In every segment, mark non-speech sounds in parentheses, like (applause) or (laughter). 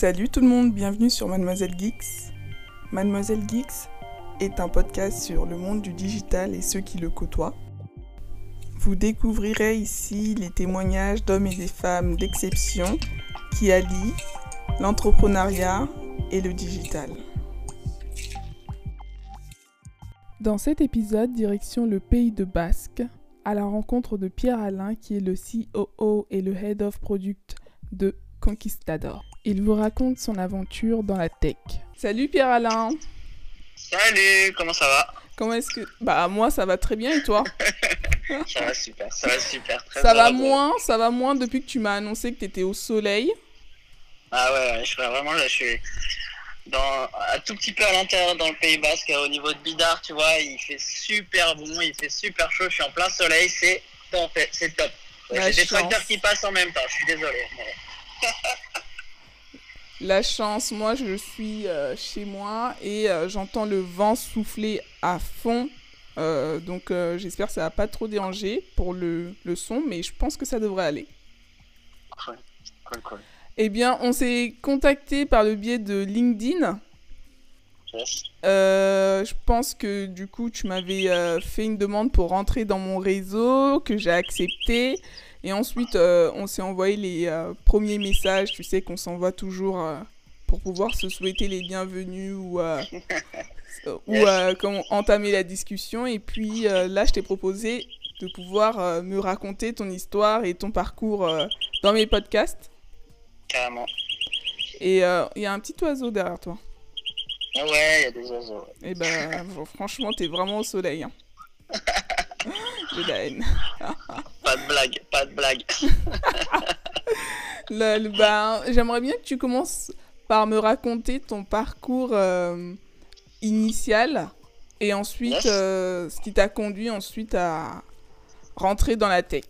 Salut tout le monde, bienvenue sur Mademoiselle Geeks. Mademoiselle Geeks est un podcast sur le monde du digital et ceux qui le côtoient. Vous découvrirez ici les témoignages d'hommes et des femmes d'exception qui allient l'entrepreneuriat et le digital. Dans cet épisode, direction le pays de Basque, à la rencontre de Pierre Alain qui est le COO et le Head of Product de Conquistador. Il vous raconte son aventure dans la tech. Salut Pierre Alain. Salut, comment ça va? Comment est-ce que bah moi ça va très bien et toi? (laughs) Ça va super, ça va super. ça va moins, ça va moins depuis que tu m'as annoncé que tu étais au soleil? Ah ouais, je suis vraiment là, je suis dans un tout petit peu à l'intérieur dans le Pays Basque au niveau de Bidar, tu vois, il fait super bon, il fait super chaud, je suis en plein soleil, c'est c'est top. J'ai des tracteurs qui passent en même temps, je suis désolé. (laughs) La chance, moi je suis euh, chez moi et euh, j'entends le vent souffler à fond. Euh, donc j'espère que ça va pas trop déranger pour le, le, son, mais je pense que ça devrait aller. Cool, cool, cool. Eh bien, on s'est contacté par le biais de LinkedIn. Yes. je pense que du coup, tu m'avais fait une demande pour rentrer dans mon réseau, que j'ai accepté. Et ensuite, euh, on s'est envoyé les euh, premiers messages, tu sais, qu'on s'envoie toujours euh, pour pouvoir se souhaiter les bienvenus ou, (laughs) ou comment entamer la discussion. Et puis là, je t'ai proposé de pouvoir me raconter ton histoire et ton parcours dans mes podcasts. Carrément. Et il y a un petit oiseau derrière toi. Ouais, il y a des oiseaux. Et eh ben, franchement, t'es vraiment au soleil. Hein. (laughs) J'ai la haine. (laughs) de blague, pas de blague. (laughs) Ben, j'aimerais bien que tu commences par me raconter ton parcours euh, initial et ensuite euh, ce qui t'a conduit ensuite à rentrer dans la tech.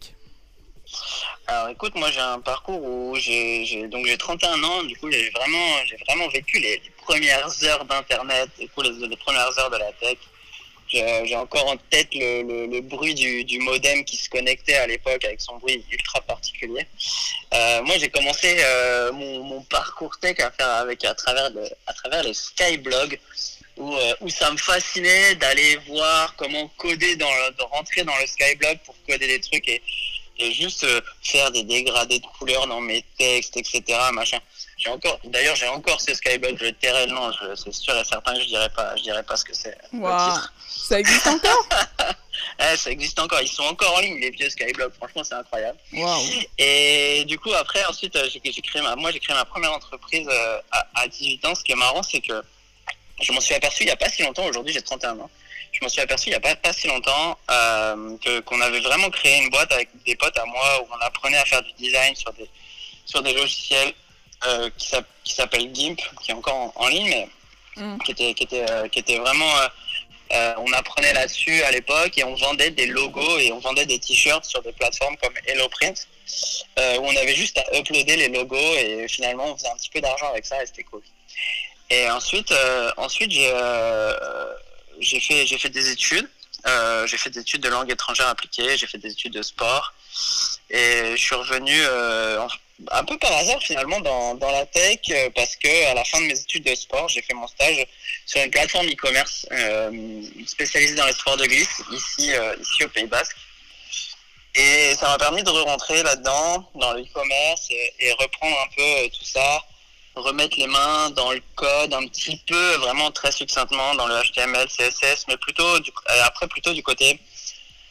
Alors écoute, moi j'ai un parcours où j'ai donc j'ai 31 ans, du coup j'ai vraiment j'ai vraiment vécu les, premières heures d'internet, du coup les, premières heures de la tech. J'ai encore en tête le, le, bruit du, modem qui se connectait à l'époque avec son bruit ultra particulier. Euh, moi, j'ai commencé euh, mon, parcours tech à faire avec à travers le, à travers euh, où ça me fascinait d'aller voir comment coder dans de rentrer dans le skyblog pour coder des trucs et, et juste faire des dégradés de couleurs dans mes textes, etc. Machin. J'ai encore, d'ailleurs, j'ai encore ce Skybug, je tairai le nom, c'est sûr et certain que je dirais pas, je dirais pas ce que c'est. Ça existe encore? (laughs) Eh, Ça existe encore, ils sont encore en ligne, les vieux Skyblogs, franchement, c'est incroyable. Wow. Et du coup, après, ensuite, euh, j'ai, créé ma, moi, j'ai créé ma première entreprise euh, à, à 18 ans. Ce qui est marrant, c'est que je m'en suis aperçu il n'y a pas si longtemps, aujourd'hui j'ai 31 ans, je m'en suis aperçu il n'y a pas, pas si longtemps euh, que, qu'on avait vraiment créé une boîte avec des potes à moi où on apprenait à faire du design sur des, sur des logiciels euh, qui s'appelle GIMP, qui est encore en, ligne, mais mm. qui, était, qui, était, euh, qui était vraiment... Euh, on apprenait là-dessus à l'époque et on vendait des logos et on vendait des t-shirts sur des plateformes comme HelloPrint où on avait juste à uploader les logos et finalement on faisait un petit peu d'argent avec ça et c'était cool. Et ensuite, ensuite j'ai fait des études. j'ai fait des études de langue étrangère appliquée, j'ai fait des études de sport et je suis revenu en, un peu par hasard finalement dans, dans la tech euh, parce que à la fin de mes études de sport, j'ai fait mon stage sur une plateforme e-commerce euh, spécialisée dans les sports de glisse ici, euh, ici au Pays Basque. Et ça m'a permis de re-rentrer là-dedans, dans le e-commerce et, reprendre un peu tout ça, remettre les mains dans le code un petit peu, vraiment très succinctement dans le HTML, CSS, mais plutôt après plutôt du côté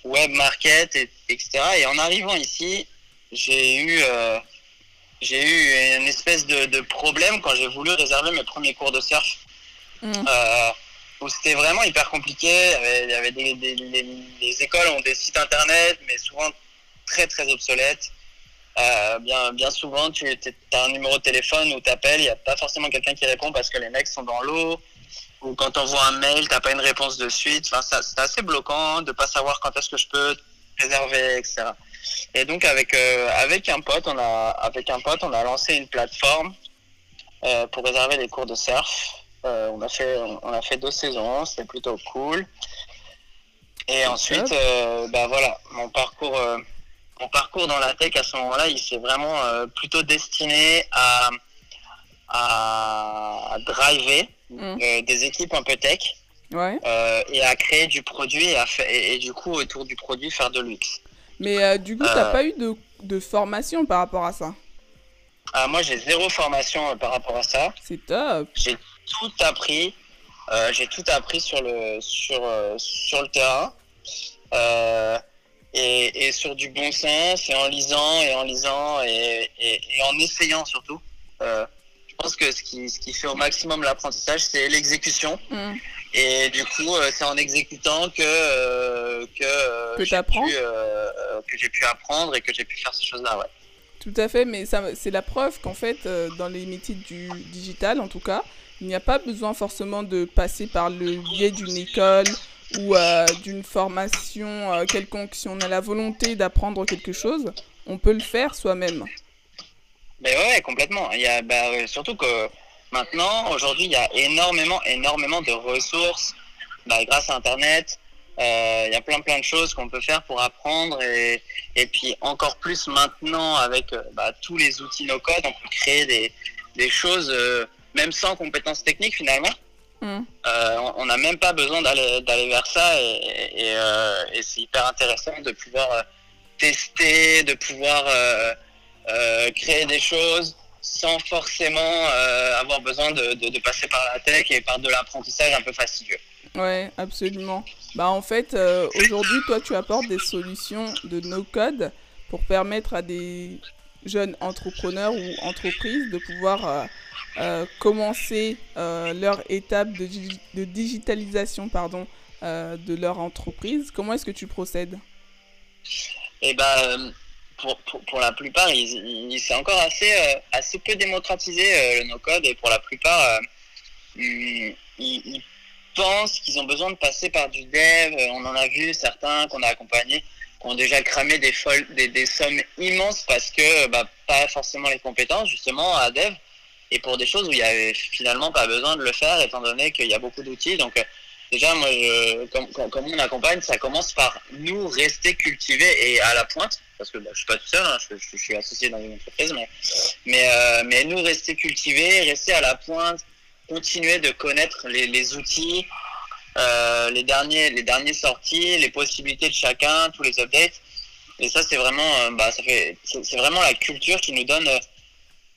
web market, et, etc. Et en arrivant ici, j'ai eu j'ai eu une espèce de, de problème quand j'ai voulu réserver mes premiers cours de surf. Mm. Euh, où c'était vraiment hyper compliqué. Il y avait, des, des, les, écoles ont des sites internet, mais souvent très très obsolètes. Euh, bien, bien souvent, tu as un numéro de téléphone où tu appelles, il n'y a pas forcément quelqu'un qui répond parce que les mecs sont dans l'eau. Ou quand on voit un mail, tu n'as pas une réponse de suite. Enfin, c'est assez bloquant de ne pas savoir quand est-ce que je peux réserver, etc. Et donc avec euh, avec un pote, on a avec un pote, on a lancé une plateforme euh, pour réserver des cours de surf. Euh, on a fait on a fait deux saisons, c'était plutôt cool. Et ensuite, bah voilà, mon parcours mon parcours dans la tech à ce moment-là, il s'est vraiment plutôt destiné à à driver Mm. des équipes un peu tech Ouais. et à créer du produit et, à et du coup autour du produit faire de l'UX. Mais euh, du coup, t'as Euh. pas eu de, de formation par rapport à ça? Ah, moi j'ai zéro formation euh, par rapport à ça. C'est top. J'ai tout appris. J'ai tout appris sur le sur sur le terrain et, et sur du bon sens et en lisant et en lisant et, et, et en essayant surtout. Euh, pense que ce qui ce qui fait au maximum l'apprentissage c'est l'exécution Mm. et du coup euh, c'est en exécutant que euh, que euh, Que j'ai pu, que j'ai pu apprendre et que j'ai pu faire ces choses là ouais. Tout à fait, mais c'est la preuve qu'en fait, dans les métiers du digital, en tout cas, il n'y a pas besoin forcément de passer par le biais d'une école ou euh, d'une formation euh, quelconque. Si on a la volonté d'apprendre quelque chose, on peut le faire soi-même. Mais ouais, complètement. Il y a, bah, euh, surtout que maintenant, aujourd'hui, il y a énormément, énormément de ressources bah, grâce à Internet. Euh, il y a plein, plein de choses qu'on peut faire pour apprendre. Et, et puis, encore plus maintenant, avec euh, bah, tous les outils no-code, on peut créer des, des choses, euh, même sans compétences techniques, finalement. Mm. Euh, on- n'a même pas besoin d'aller d'aller vers ça. Et, et, euh, et c'est hyper intéressant de pouvoir euh, tester, de pouvoir... euh, créer des choses sans forcément euh, avoir besoin de, de, de passer par la tech et par de l'apprentissage un peu fastidieux. Ouais, absolument. Bah en fait, euh, aujourd'hui, toi, tu apportes des solutions de no-code pour permettre à des jeunes entrepreneurs ou entreprises de pouvoir euh, euh, commencer euh, leur étape de, digi- de digitalisation pardon, de leur entreprise. Comment est-ce que tu procèdes? Et ben pour, pour, la plupart, il, il- c'est encore assez, euh, assez peu démocratisé euh, le no-code et pour la plupart, euh, ils, ils- ils pensent qu'ils ont besoin de passer par du dev. On en a vu certains qu'on a accompagnés qui ont déjà cramé des, folles, des, des sommes immenses parce que bah, pas forcément les compétences justement à dev et pour des choses où il y avait finalement pas besoin de le faire étant donné qu'il y a beaucoup d'outils. Donc déjà, moi, je, comme, comme, on accompagne, ça commence par nous rester cultivés et à la pointe parce que bah, je suis pas tout seul, hein, je, suis associé dans une entreprise, mais, euh, mais nous rester cultivés, rester à la pointe, continuer de connaître les, outils, euh, les, derniers, les derniers sorties, les possibilités de chacun, tous les updates. Et ça, c'est vraiment, euh, bah, ça fait, c'est vraiment la culture qui nous donne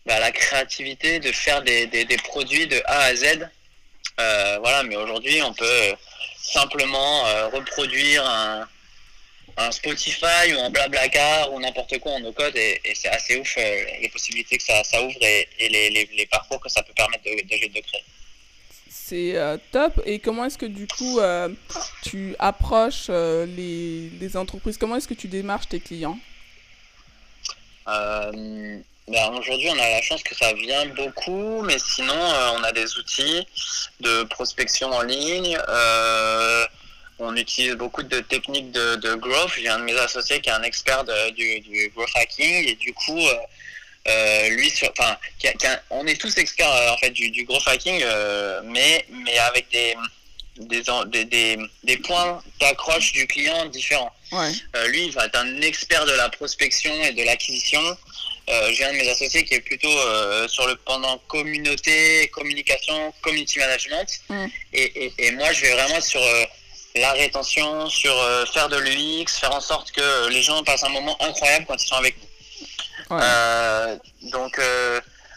bah, la créativité de faire des, des produits de A à Z. Euh, voilà, mais aujourd'hui, on peut euh, simplement euh, reproduire un, un Spotify ou un Blablacar ou n'importe quoi en no-code et, et c'est assez ouf euh, les possibilités que ça, ça ouvre et, et les, les, les parcours que ça peut permettre de, de, de créer. C'est top. Et comment est-ce que du coup tu approches les, les entreprises? Comment est-ce que tu démarches tes clients? Euh, ben aujourd'hui, on a la chance que ça vient beaucoup, mais sinon, euh, on a des outils de prospection en ligne. euh, on utilise beaucoup de techniques de, de growth. J'ai un de mes associés qui est un expert de- du, du growth hacking et du coup, euh, lui, sur, enfin, qui a- qui a- on est tous experts en fait du, du growth hacking, mais mais avec des des, des, des, des points d'accroche du client différents. Ouais. Lui, il va être un expert de la prospection et de l'acquisition. Euh, J'ai un de mes associés qui est plutôt euh, sur le pendant communauté, communication, community management. Mm. Et, et, et moi, je vais vraiment sur euh, la rétention, sur faire de l'UX, faire en sorte que les gens passent un moment incroyable quand ils sont avec nous. Ouais. Donc,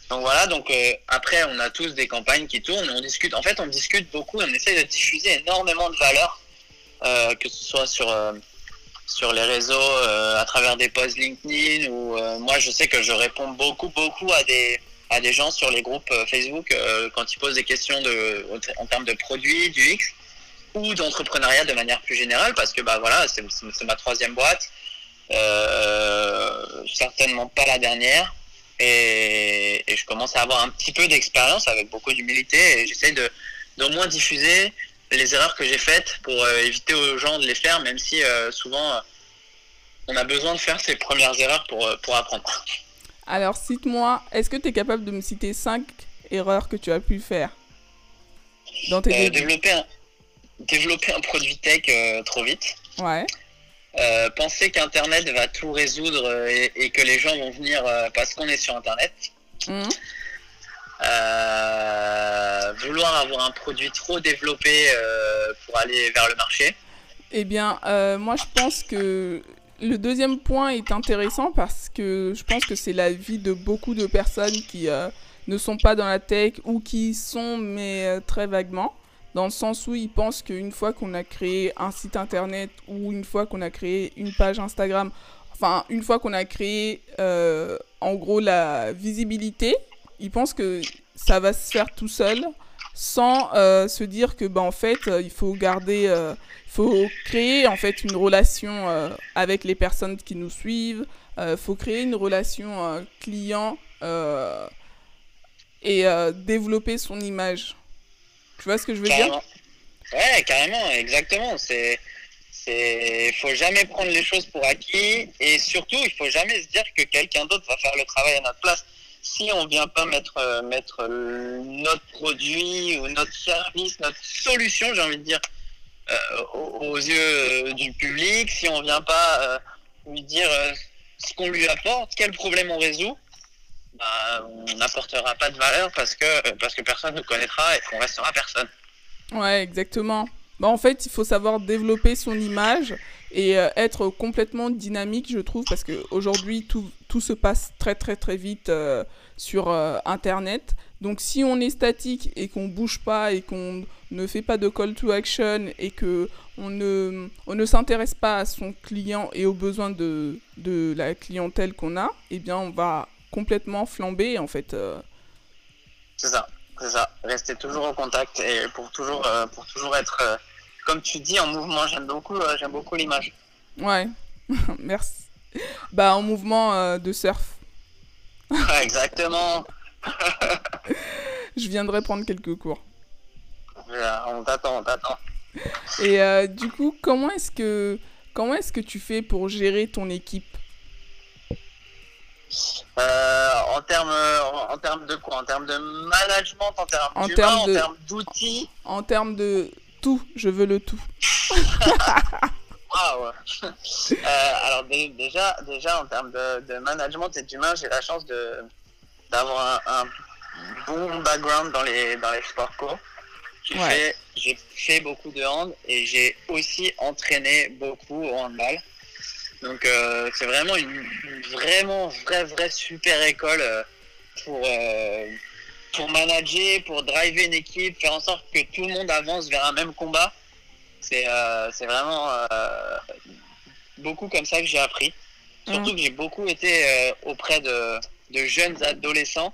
donc voilà, donc après on a tous des campagnes qui tournent, et on discute. En fait, on discute beaucoup, on essaie de diffuser énormément de valeur, euh, que ce soit sur sur les réseaux, euh, à travers des posts LinkedIn ou euh, moi je sais que je réponds beaucoup beaucoup à des à des gens sur les groupes euh, Facebook quand ils posent des questions de en termes de produits, du X ou d'entrepreneuriat de manière plus générale parce que bah voilà c'est ma troisième boîte certainement pas la dernière. Et, et je commence à avoir un petit peu d'expérience avec beaucoup d'humilité et j'essaie de d'au moins diffuser les erreurs que j'ai faites pour euh, éviter aux gens de les faire, même si euh, souvent euh, on a besoin de faire ses premières erreurs pour, pour apprendre. Alors, cite-moi, est-ce que tu es capable de me citer 5 erreurs que tu as pu faire dans tes Euh, développer, un, développer un produit tech euh, trop vite. Ouais. Euh, penser qu'Internet va tout résoudre et, et que les gens vont venir parce qu'on est sur Internet. Mhm. vouloir avoir un produit trop développé pour aller vers le marché Eh bien, moi je pense que le deuxième point est intéressant parce que je pense que c'est la vie de beaucoup de personnes qui ne sont pas dans la tech ou qui sont mais très vaguement dans le sens où ils pensent qu'une fois qu'on a créé un site internet ou une fois qu'on a créé une page Instagram, enfin une fois qu'on a créé euh, en gros la visibilité, ils pensent que ça va se faire tout seul sans euh, se dire que bah, en fait euh, il faut garder il faut créer en fait une relation avec les personnes qui nous suivent. Il faut créer une relation client et développer son image. Tu vois ce que je veux dire? Ouais, carrément, exactement. C'est, c'est, faut jamais prendre les choses pour acquis. Et surtout, il faut jamais se dire que quelqu'un d'autre va faire le travail à notre place. Si on vient pas mettre, euh, mettre notre produit ou notre service, notre solution, j'ai envie de dire, euh, aux, yeux euh, du public, si on vient pas lui dire ce qu'on lui apporte, quel problème on résout, bah, on n'apportera pas de valeur parce que, parce que personne ne nous connaîtra et qu'on restera personne. Ouais, exactement. Bah, en fait, il faut savoir développer son image et euh, être complètement dynamique, je trouve, parce qu'aujourd'hui, tout, tout se passe très, très, très vite euh, sur euh, Internet. Donc, si on est statique et qu'on bouge pas et qu'on ne fait pas de call to action et que on ne, on ne s'intéresse pas à son client et aux besoins de, de la clientèle qu'on a, eh bien, on va complètement flambé en fait. C'est ça, c'est ça. Rester toujours en contact et pour toujours, pour toujours être, comme tu dis, en mouvement. J'aime beaucoup, j'aime beaucoup l'image. Ouais, (laughs) merci. Bah en mouvement de surf. exactement. (laughs) Je viendrai prendre quelques cours. On t'attend, on t'attend. Et du coup, comment est-ce que comment est-ce que tu fais pour gérer ton équipe? Euh, en termes en termes de quoi? En termes de management, en termes en termes d'outils? En termes de tout, je veux le tout. (laughs) Waouh euh, Alors déjà, déjà en termes de, management et d'humain, j'ai la chance de d'avoir un, bon background dans les dans les sports co. J'ai fait, fait beaucoup de hand et j'ai aussi entraîné beaucoup au handball. Donc euh, c'est vraiment une, vraiment vraie vraie super école euh, pour euh, pour manager, pour driver une équipe, faire en sorte que tout le monde avance vers un même combat. C'est c'est vraiment beaucoup comme ça que j'ai appris. Surtout mmh. que j'ai beaucoup été auprès de, de, jeunes adolescents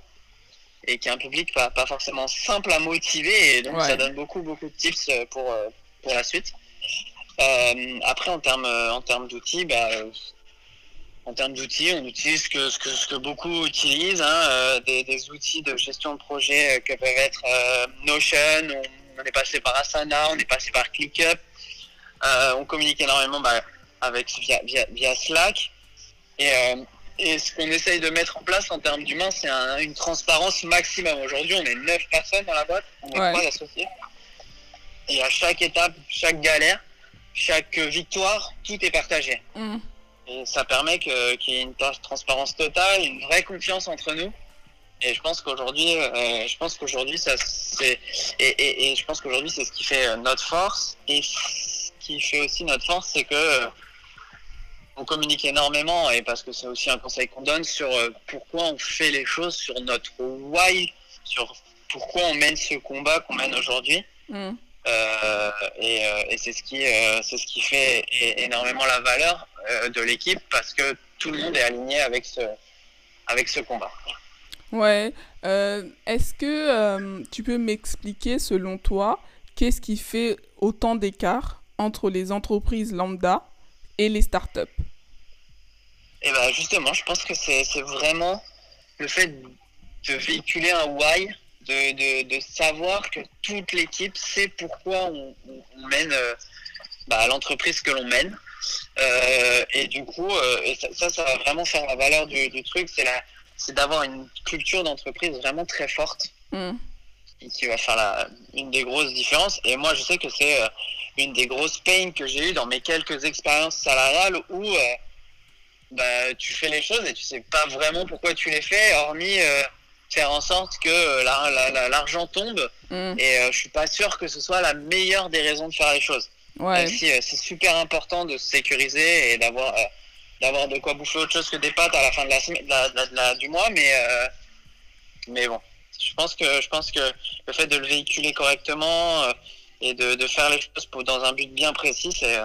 et qui est un public pas, pas forcément simple à motiver et donc ça donne beaucoup beaucoup de tips pour, pour la suite. Euh, après, en termes euh, en termes d'outils, bah, en termes d'outils, on utilise ce que, ce que, ce que beaucoup utilisent, hein, euh, des, des, outils de gestion de projet que peuvent être Notion, on, est passé par Asana, on est passé par ClickUp, on communique énormément bah, avec, via, via, via, Slack. Et, et ce qu'on essaye de mettre en place en termes d'humains, c'est une transparence maximum. Aujourd'hui, on est 9 personnes dans la boîte, on est trois associés. Et à chaque étape, chaque galère, chaque victoire, tout est partagé. Mm. Et ça permet qu'il y ait une transparence totale, une vraie confiance entre nous. Et je pense qu'aujourd'hui, euh, je pense qu'aujourd'hui, ça c'est et, et, je pense qu'aujourd'hui c'est ce qui fait notre force. Et ce qui fait aussi notre force, c'est que on communique énormément et parce que c'est aussi un conseil qu'on donne sur euh, pourquoi on fait les choses, sur notre why, sur pourquoi on mène ce combat qu'on mène aujourd'hui. Mm. Euh, et, euh, et c'est ce qui euh, c'est ce qui fait énormément la valeur de l'équipe parce que tout le monde est aligné avec ce avec ce combat. Ouais. Est-ce que tu peux m'expliquer, selon toi, qu'est-ce qui fait autant d'écart entre les entreprises lambda et les startups? Eh ben justement, je pense que c'est vraiment le fait de véhiculer un why de, de, savoir que toute l'équipe sait pourquoi on, mène euh, bah, l'entreprise que l'on mène. Euh, et du coup, euh, et ça, ça, va vraiment faire la valeur du, du truc, c'est c'est d'avoir une culture d'entreprise vraiment très forte. Mm. Qui va faire la, une des grosses différences. Et moi, je sais que c'est une des grosses pains que j'ai eues dans mes quelques expériences salariales où bah, tu fais les choses et tu sais pas vraiment pourquoi tu les fais, hormis faire en sorte que l'argent tombe. Mm. Et je suis pas sûr que ce soit la meilleure des raisons de faire les choses. Ouais. c'est super important de se sécuriser et d'avoir d'avoir de quoi bouffer autre chose que des pâtes à la fin de la, semaine, du mois, mais mais bon, je pense que je pense que le fait de le véhiculer correctement et de, de, faire les choses dans un but bien précis, c'est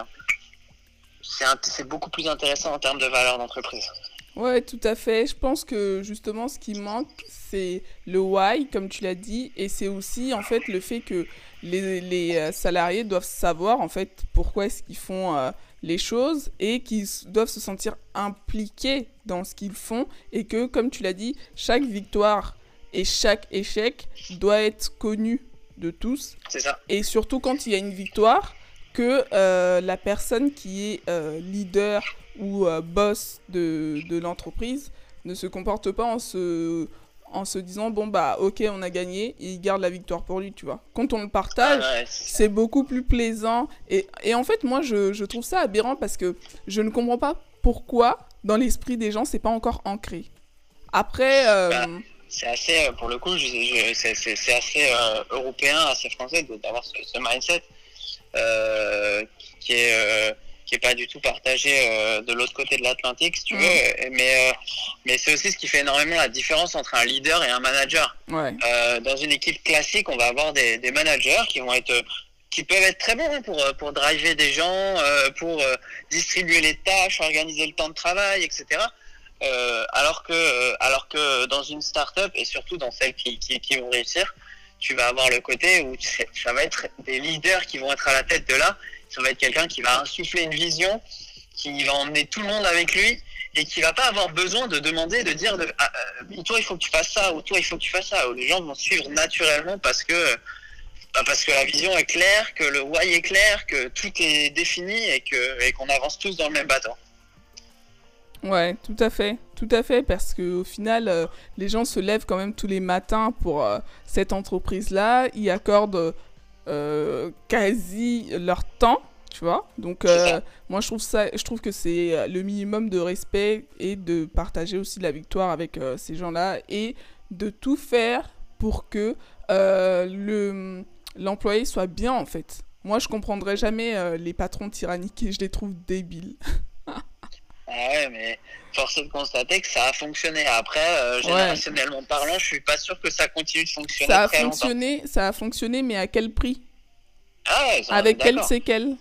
c'est beaucoup plus intéressant en termes de valeur d'entreprise. Ouais, tout à fait. Je pense que justement, ce qui manque, c'est le why, comme tu l'as dit, et c'est aussi en fait le fait que les, les, euh, salariés doivent savoir en fait pourquoi est-ce qu'ils font euh, les choses et qu'ils doivent se sentir impliqués dans ce qu'ils font et que, comme tu l'as dit, chaque victoire et chaque échec doit être connu de tous. C'est ça. Et surtout quand il y a une victoire, que euh, la personne qui est euh, leader ou euh, boss de, de l'entreprise ne se comporte pas en se, en se disant bon bah ok on a gagné et il garde la victoire pour lui tu vois. Quand on le partage ah c'est beaucoup plus plaisant. Et, et, en fait moi je, je, trouve ça aberrant parce que je ne comprends pas pourquoi dans l'esprit des gens c'est pas encore ancré. Après bah, c'est assez pour le coup c'est assez européen assez français d'avoir ce, ce mindset euh, qui est euh, qui est pas du tout partagé euh, de l'autre côté de l'Atlantique, si tu veux. Mais, mais c'est aussi ce qui fait énormément la différence entre un leader et un manager. dans une équipe classique, on va avoir des, des managers qui vont être qui peuvent être très bons hein, pour, pour driver des gens, pour distribuer les tâches, organiser le temps de travail, etc. alors, que, alors que dans une start-up, et surtout dans celles qui, qui, qui vont réussir, tu vas avoir le côté où ça va être des leaders qui vont être à la tête de là. Ça va être quelqu'un qui va insuffler une vision, qui va emmener tout le monde avec lui et qui va pas avoir besoin de demander, de dire, ah, euh, toi il faut que tu fasses ça, ou toi il faut que tu fasses ça. Les gens vont suivre naturellement parce que bah, parce que la vision est claire, que le why est clair, que tout est défini et que qu'on avance tous dans le même bateau. Ouais, tout à fait, tout à fait, parce que au final, euh, les gens se lèvent quand même tous les matins pour euh, cette entreprise-là, ils accordent quasi leur temps, tu vois. Donc, moi, je trouve ça, je trouve que c'est le minimum de respect et de partager aussi la victoire avec ces gens-là et de tout faire pour que le l'employé soit bien en fait. Moi, je comprendrai jamais les patrons tyranniques et je les trouve débiles. Ah (laughs) ouais, mais force de constater que ça a fonctionné. Après, euh, générationnellement parlant, je suis pas sûr que ça continue de fonctionner. Ça a fonctionné, ça a fonctionné, mais à quel prix? Ah ouais, Avec quelles séquelles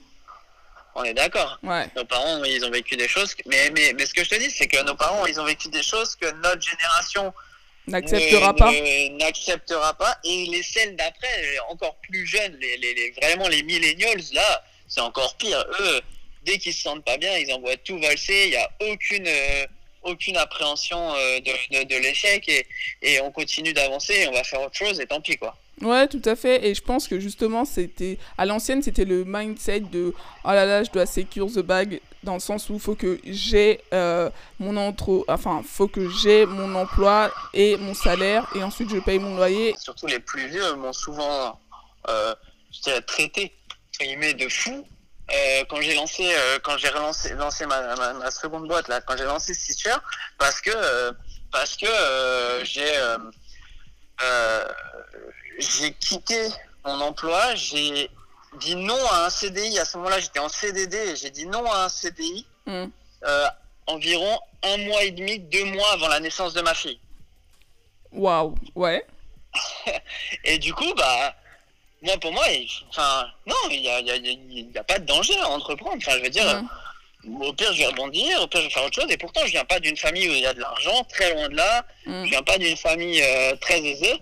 On est d'accord. Ouais. Nos parents, ils ont vécu des choses. Mais, mais, mais ce que je te dis, c'est que nos parents, ils ont vécu des choses que notre génération n'acceptera pas. N'acceptera pas. Et les celles d'après, encore plus jeunes, les, les, les, vraiment les millennials, là, c'est encore pire. Eux, dès qu'ils se sentent pas bien, ils envoient tout valser. Il n'y a aucune, euh, aucune appréhension euh, de, de, l'échec et, et, on continue d'avancer. On va faire autre chose et tant pis quoi. Ouais, tout à fait. Et je pense que justement, c'était à l'ancienne, c'était le mindset de oh là là, je dois secure the bag dans le sens où il faut que j'ai euh, mon enfin, faut que j'ai mon emploi et mon salaire et ensuite je paye mon loyer. Surtout les plus vieux m'ont souvent euh, traité de fou euh, quand j'ai lancé euh, quand j'ai relancé lancé ma, ma, seconde boîte là quand j'ai lancé Stitcher parce que euh, parce que j'ai j'ai quitté mon emploi j'ai dit non à un CDI à ce moment-là j'étais en CDD et j'ai dit non à un CDI mm. environ un mois et demi deux mois avant la naissance de ma fille. Waouh ouais. (laughs) Et du coup bah moi, pour moi, enfin, non, il n'y a, y a, y a, pas de danger à entreprendre. Enfin, je veux dire, au pire, je vais rebondir, au pire, je vais faire autre chose. Et pourtant, je viens pas d'une famille où il y a de l'argent, très loin de là. Mm. Je viens pas d'une famille euh, très aisée.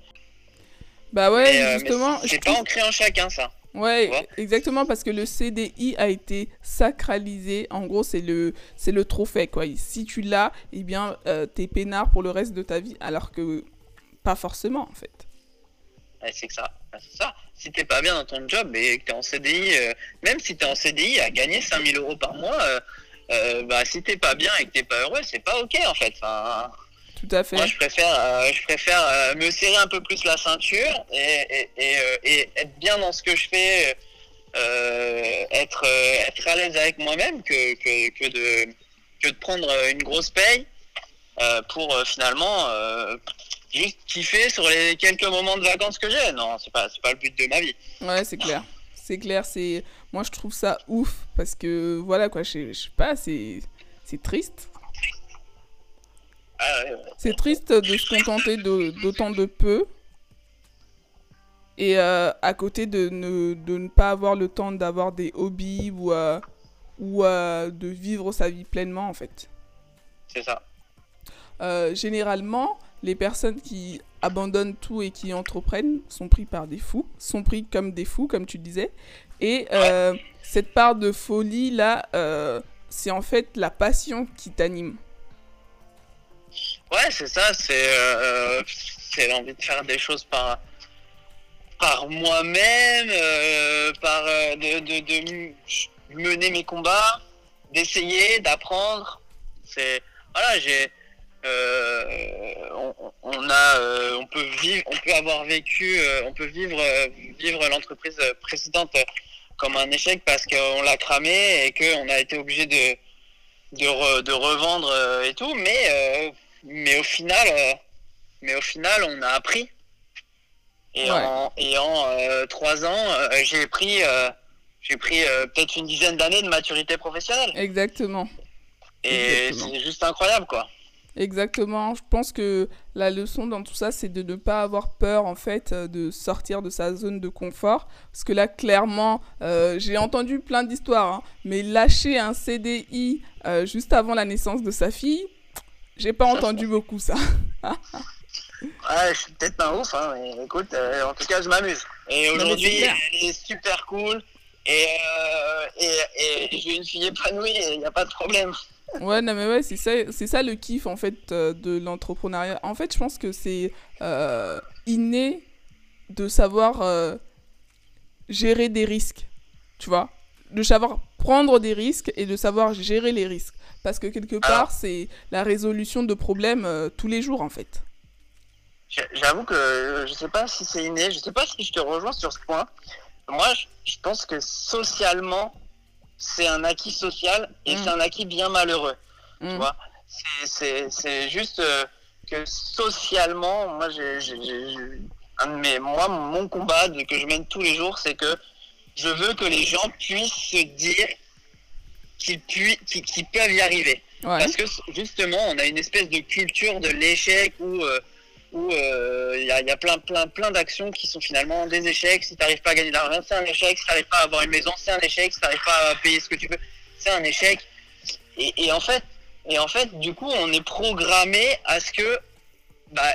Bah ouais, euh, justement. c'est pas ancré en chacun, ça. Ouais, exactement, parce que le CDI a été sacralisé. En gros, c'est le, c'est le trophée, quoi. Si tu l'as, eh bien, euh, t'es peinard pour le reste de ta vie, alors que pas forcément, en fait. c'est que ça. C'est ça si t'es pas bien dans ton job et que t'es en CDI, euh, même si t'es en CDI à gagner 5000 euros par mois, euh, euh, bah, si t'es pas bien et que t'es pas heureux, c'est pas ok en fait. Enfin, Tout à fait. Moi, je préfère, je préfère me serrer un peu plus la ceinture et, et, et, être bien dans ce que je fais, être, être à l'aise avec moi-même que, que, que, de, que de prendre une grosse paye pour finalement juste kiffer sur les quelques moments de vacances que j'ai. Non, c'est pas, pas le but de ma vie. Ouais, c'est clair. C'est clair, c'est moi je trouve ça ouf parce que voilà quoi, je sais pas, c'est c'est triste. Ah c'est triste de se contenter d'autant de, peu et euh, à côté de ne, de ne pas avoir le temps d'avoir des hobbies ou, euh, ou euh, de vivre sa vie pleinement en fait. C'est ça. généralement, les personnes qui abandonnent tout et qui entreprennent sont pris par des fous, sont pris comme des fous, comme tu disais. Et euh, cette part de folie là, euh, c'est en fait la passion qui t'anime. Ouais, c'est ça, c'est euh, l'envie de faire des choses par, par moi-même, par de, de, mener mes combats, d'essayer, d'apprendre. C'est voilà, j'ai euh, on, a, euh, on peut vivre, on peut avoir vécu, euh, on peut vivre, vivre l'entreprise précédente comme un échec parce qu'on l'a cramé et qu'on a été obligé de, de, revendre et tout, mais, mais au final, mais au final, on a appris. Et en, et en trois ans, j'ai pris, j'ai pris peut-être une dizaine d'années de maturité professionnelle. Exactement. Et c'est juste incroyable, quoi. Exactement. Je pense que la leçon dans tout ça, c'est de ne pas avoir peur, en fait, euh, de sortir de sa zone de confort. Parce que là, clairement, euh, j'ai entendu plein d'histoires, hein, mais lâcher un CDI euh, juste avant la naissance de sa fille, j'ai pas entendu beaucoup ça. (laughs) ouais, je suis peut-être pas ouf, hein, mais écoute, en tout cas, je m'amuse. Et aujourd'hui, elle est super cool. Et, et, et j'ai une fille épanouie et il n'y a pas de problème. Ouais, non, mais ouais, c'est ça, c'est ça le kiff en fait euh, de l'entrepreneuriat. En fait, je pense que c'est euh, inné de savoir euh, gérer des risques, tu vois, de savoir prendre des risques et de savoir gérer les risques. Parce que quelque part, c'est la résolution de problèmes tous les jours en fait. J'avoue que je sais pas si c'est inné, je sais pas si je te rejoins sur ce point. Moi, je pense que socialement, c'est un acquis social et c'est mm. un acquis bien malheureux. Tu mm. vois c'est juste euh, que socialement, moi, un de mes, moi, mon combat que je mène tous les jours, c'est que je veux que les gens puissent se dire qu'ils qu'ils peuvent y arriver. Parce que justement, on a une espèce de culture de l'échec où euh, où euh, il y, a, plein, plein, plein d'actions qui sont finalement des échecs. Si tu n'arrives pas à gagner de l'argent, c'est un échec. Si tu n'arrives pas à avoir une maison, c'est un échec. Si tu n'arrives pas à payer ce que tu veux, c'est un échec. Et, en fait, et en fait, du coup, on est programmé à ce que bah,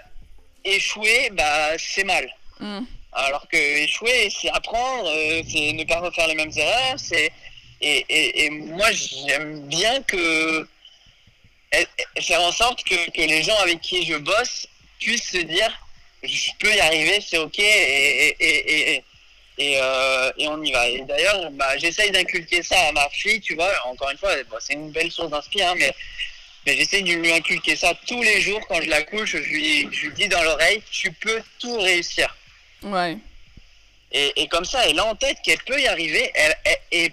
échouer, bah, c'est mal. Mm. Alors que échouer, c'est apprendre, euh, c'est ne pas refaire les mêmes erreurs. C'est et, et, et moi, j'aime bien que faire en sorte que, que les gens avec qui je bosse puisse se dire je peux y arriver, c'est ok et, et, et, et, euh, et, on y va. Et d'ailleurs, bah, j'essaye d'inculquer ça à ma fille, tu vois. Encore une fois, c'est une belle source d'inspiration, hein, mais, mais j'essaye de lui inculquer ça tous les jours quand je la couche. Je lui, je lui dis dans l'oreille, tu peux tout réussir. Ouais. Et, et comme ça, elle a en tête qu'elle peut y arriver. Elle, et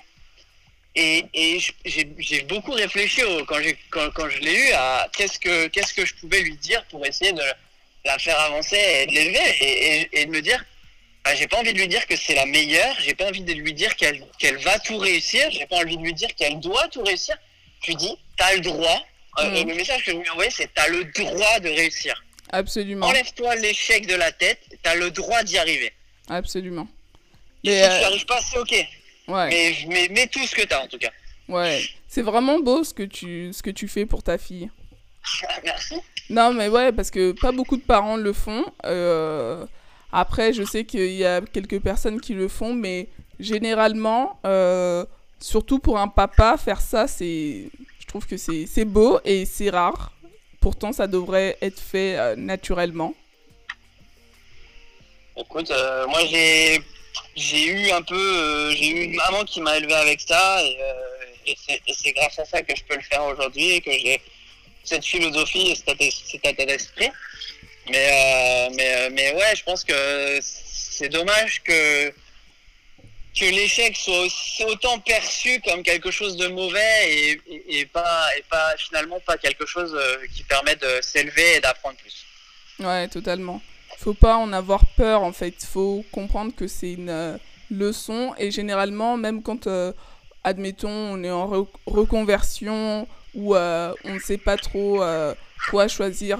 et, et j'ai beaucoup réfléchi quand, quand, quand je l'ai eu à qu'est-ce que qu'est-ce que je pouvais lui dire pour essayer de la faire avancer et de l'élever et, et, de me dire bah, j'ai pas envie de lui dire que c'est la meilleure, j'ai pas envie de lui dire qu'elle qu'elle va tout réussir, j'ai pas envie de lui dire qu'elle doit tout réussir. Lui dis, t'as le droit. Euh, mm. le message que je lui ai envoyé, c'est t'as le droit de réussir. Absolument. Enlève-toi l'échec de la tête, t'as le droit d'y arriver. Absolument. Et si tu n'y arrives pas, c'est ok. Ouais. Mais, mais mets tout ce que t'as en tout cas. Ouais. C'est vraiment beau ce que tu ce que tu fais pour ta fille. (laughs) Merci. Non, mais ouais, parce que pas beaucoup de parents le font. Euh, après, je sais qu'il y a quelques personnes qui le font, mais généralement, euh, surtout pour un papa, faire ça, c'est, je trouve que c'est beau et c'est rare. Pourtant, ça devrait être fait euh, naturellement. Écoute, moi j'ai j'ai eu un peu, j'ai eu une maman qui m'a élevé avec ça et, et c'est grâce à ça que je peux le faire aujourd'hui et que j'ai cette philosophie et cet état d'esprit. Mais, euh, mais, euh, mais ouais, je pense que c'est dommage que, que l'échec soit autant perçu comme quelque chose de mauvais et, pas, et pas finalement pas quelque chose euh, qui permet de s'élever et d'apprendre plus. Ouais, totalement. Faut pas en avoir peur en fait. Faut comprendre que c'est une euh, leçon et généralement, même quand, admettons, on est en reconversion ou euh, on ne sait pas trop quoi choisir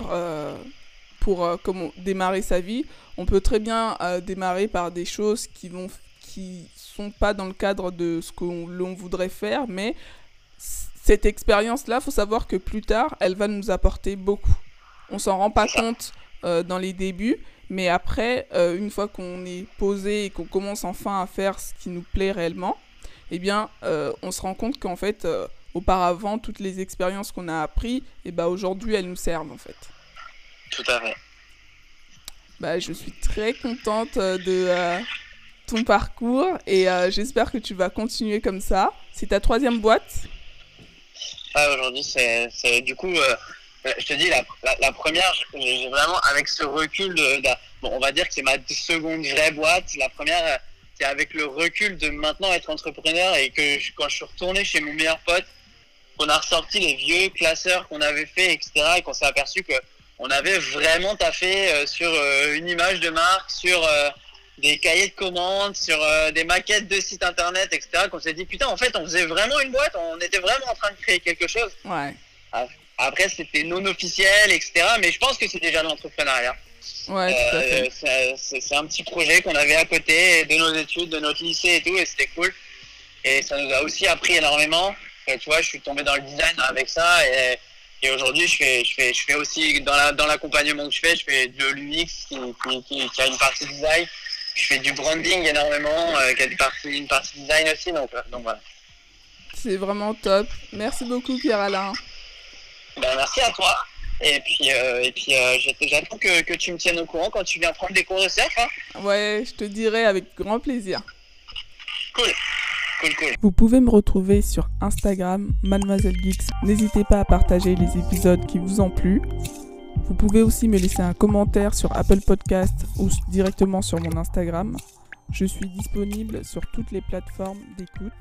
pour comment démarrer sa vie, on peut très bien démarrer par des choses qui vont qui sont pas dans le cadre de ce que l'on voudrait faire, mais cette expérience-là, faut savoir que plus tard, elle va nous apporter beaucoup. On s'en rend pas compte euh, dans les débuts, mais après, euh, une fois qu'on est posé et qu'on commence enfin à faire ce qui nous plaît réellement, eh bien, euh, on se rend compte qu'en fait, auparavant, toutes les expériences qu'on a apprises, et eh ben, aujourd'hui, elles nous servent en fait. Tout à fait. Bah, je suis très contente de ton parcours et j'espère que tu vas continuer comme ça. C'est ta troisième boîte? Ah, Aujourd'hui, c'est du coup euh, je te dis, la, la, première, j'ai vraiment, avec ce recul, de, bon, on va dire que c'est ma seconde vraie boîte. La première, c'est avec le recul de maintenant être entrepreneur et que quand je suis retourné chez mon meilleur pote, qu'on a ressorti les vieux classeurs qu'on avait fait, etc., et qu'on s'est aperçu que on avait vraiment taffé euh, sur euh, une image de marque, sur des cahiers de commandes, sur des maquettes de sites internet, etc., qu'on s'est dit, putain, en fait, on faisait vraiment une boîte, on était vraiment en train de créer quelque chose. Ouais. Ah, après, c'était non officiel, etc. Mais je pense que c'est déjà l'entrepreneuriat. Ouais, euh, c'est un petit projet qu'on avait à côté de nos études, de notre lycée et tout, et c'était cool. Et ça nous a aussi appris énormément. Tu vois, je suis tombé dans le design avec ça, et, et aujourd'hui, je fais, je, fais, je fais aussi, dans l'accompagnement que je fais, je fais de l'UX qui, qui, qui, a une partie design. Je fais du branding énormément, euh, qui a une partie, une partie design aussi, donc, euh, donc voilà. C'est vraiment top. Merci beaucoup, Pierre-Alain. Ben, merci à toi. Et puis, euh, et puis euh, j'attends que, que, tu me tiennes au courant quand tu viens prendre des cours de surf. Hein. Ouais, je te dirai avec grand plaisir. Cool. Vous pouvez me retrouver sur Instagram, Mademoiselle Geeks. N'hésitez pas à partager les épisodes qui vous ont plu. Vous pouvez aussi me laisser un commentaire sur Apple Podcast ou directement sur mon Instagram. Je suis disponible sur toutes les plateformes d'écoute.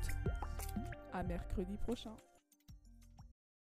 À mercredi prochain.